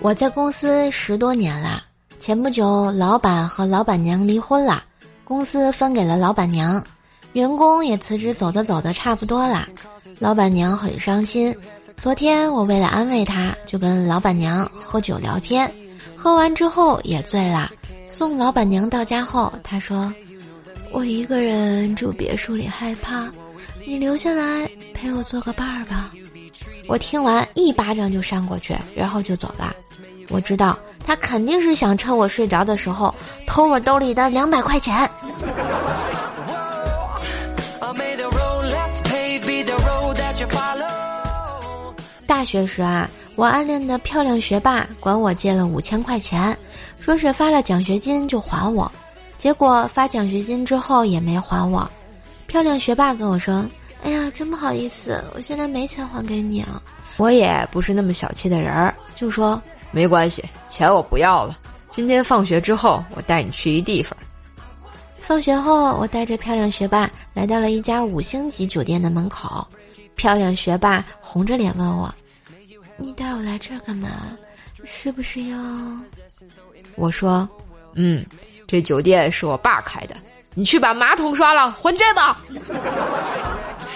我在公司十多年了，前不久老板和老板娘离婚了，公司分给了老板娘，员工也辞职走的走的差不多了，老板娘很伤心。昨天我为了安慰她，就跟老板娘喝酒聊天，喝完之后也醉了。送老板娘到家后，她说：“我一个人住别墅里害怕，你留下来陪我做个伴儿吧。”我听完一巴掌就扇过去，然后就走了。我知道他肯定是想趁我睡着的时候偷我兜里的两百块钱。大学时啊，我暗恋的漂亮学霸管我借了五千块钱，说是发了奖学金就还我，结果发奖学金之后也没还我。漂亮学霸跟我说：“哎呀，真不好意思，我现在没钱还给你啊。”我也不是那么小气的人儿，就说。没关系，钱我不要了。今天放学之后，我带你去一地方。放学后，我带着漂亮学霸来到了一家五星级酒店的门口。漂亮学霸红着脸问我：“你带我来这儿干嘛？是不是要？”我说：“嗯，这酒店是我爸开的，你去把马桶刷了，还债吧。”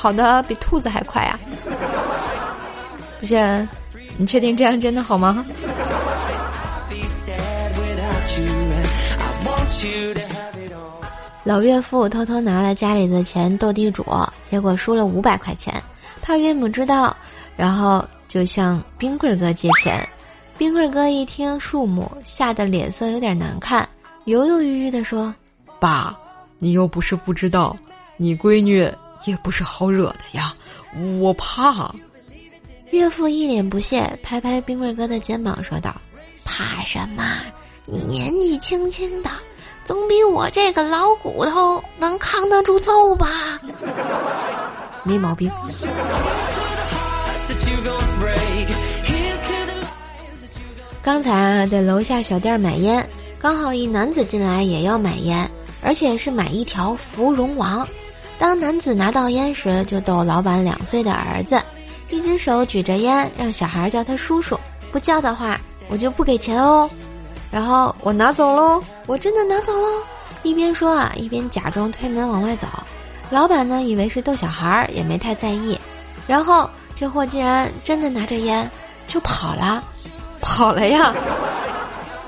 跑得比兔子还快啊！不是，你确定这样真的好吗？老岳父偷偷拿了家里的钱斗地主，结果输了五百块钱，怕岳母知道，然后就向冰棍哥借钱。冰棍哥一听数目，吓得脸色有点难看，犹犹豫豫的说：“爸，你又不是不知道，你闺女也不是好惹的呀，我怕。”岳父一脸不屑，拍拍冰棍哥的肩膀，说道：“怕什么？你年纪轻轻的，总比我这个老骨头能扛得住揍吧？没毛病。”刚才啊，在楼下小店买烟，刚好一男子进来也要买烟，而且是买一条芙蓉王。当男子拿到烟时，就逗老板两岁的儿子。一只手举着烟，让小孩叫他叔叔，不叫的话我就不给钱哦。然后我拿走喽，我真的拿走喽。一边说啊，一边假装推门往外走。老板呢，以为是逗小孩，也没太在意。然后这货竟然真的拿着烟就跑了，跑了呀！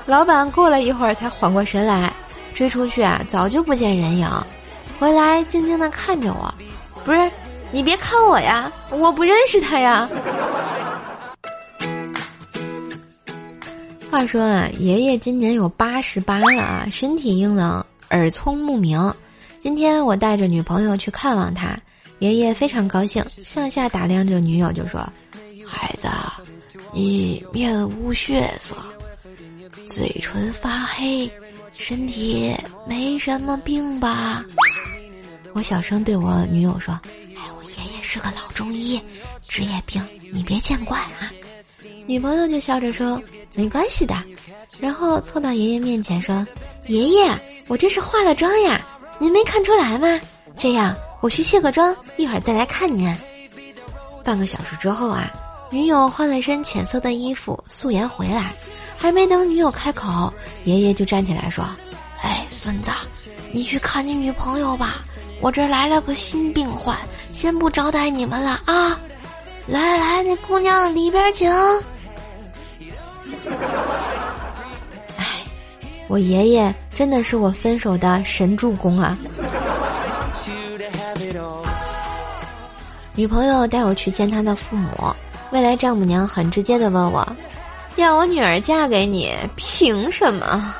老板过了一会儿才缓过神来，追出去啊，早就不见人影。回来静静的看着我，不是。你别看我呀，我不认识他呀。话说啊，爷爷今年有八十八了啊，身体硬朗，耳聪目明。今天我带着女朋友去看望他，爷爷非常高兴，上下打量着女友就说：“孩子，你面无血色，嘴唇发黑，身体没什么病吧？”我小声对我女友说。哎，我爷爷是个老中医，职业病你别见怪啊！女朋友就笑着说：“没关系的。”然后凑到爷爷面前说：“爷爷，我这是化了妆呀，您没看出来吗？这样我去卸个妆，一会儿再来看您。”半个小时之后啊，女友换了身浅色的衣服，素颜回来，还没等女友开口，爷爷就站起来说：“哎，孙子，你去看你女朋友吧。”我这来了个新病患，先不招待你们了啊！来来来，那姑娘里边请。哎，我爷爷真的是我分手的神助攻啊！女朋友带我去见她的父母，未来丈母娘很直接的问我：“要我女儿嫁给你，凭什么？”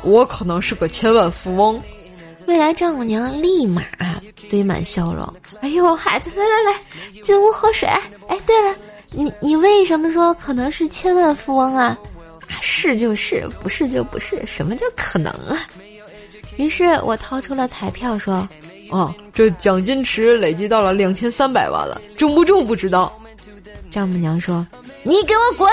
我可能是个千万富翁。未来丈母娘立马堆满笑容。哎呦，孩子，来来来，进屋喝水。哎，对了，你你为什么说可能是千万富翁啊？是就是，不是就不是，什么叫可能啊？于是我掏出了彩票，说：“哦，这奖金池累积到了两千三百万了，中不中不知道。”丈母娘说：“你给我滚！”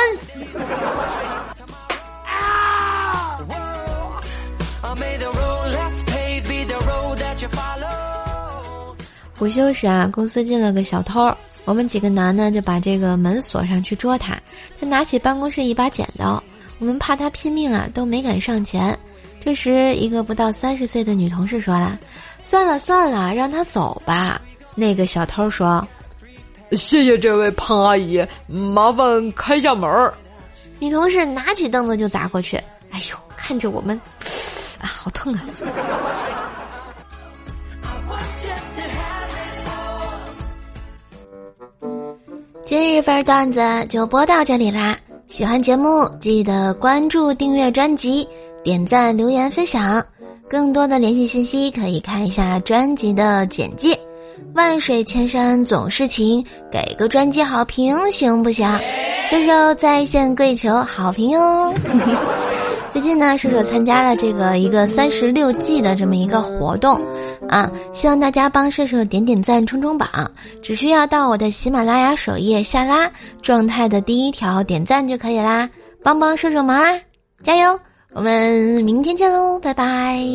午休时啊，公司进了个小偷，我们几个男的就把这个门锁上去捉他。他拿起办公室一把剪刀，我们怕他拼命啊，都没敢上前。这时，一个不到三十岁的女同事说了：“算了算了，让他走吧。”那个小偷说：“谢谢这位胖阿姨，麻烦开下门儿。”女同事拿起凳子就砸过去，哎呦，看着我们，啊，好痛啊！今日份段子就播到这里啦！喜欢节目记得关注、订阅专辑、点赞、留言、分享。更多的联系信息可以看一下专辑的简介。万水千山总是情，给个专辑好评行不行？射手在线跪求好评哟！最近呢，射手参加了这个一个三十六计的这么一个活动。啊！希望大家帮射手点点赞、冲冲榜，只需要到我的喜马拉雅首页下拉状态的第一条点赞就可以啦，帮帮射手忙啦！加油！我们明天见喽，拜拜。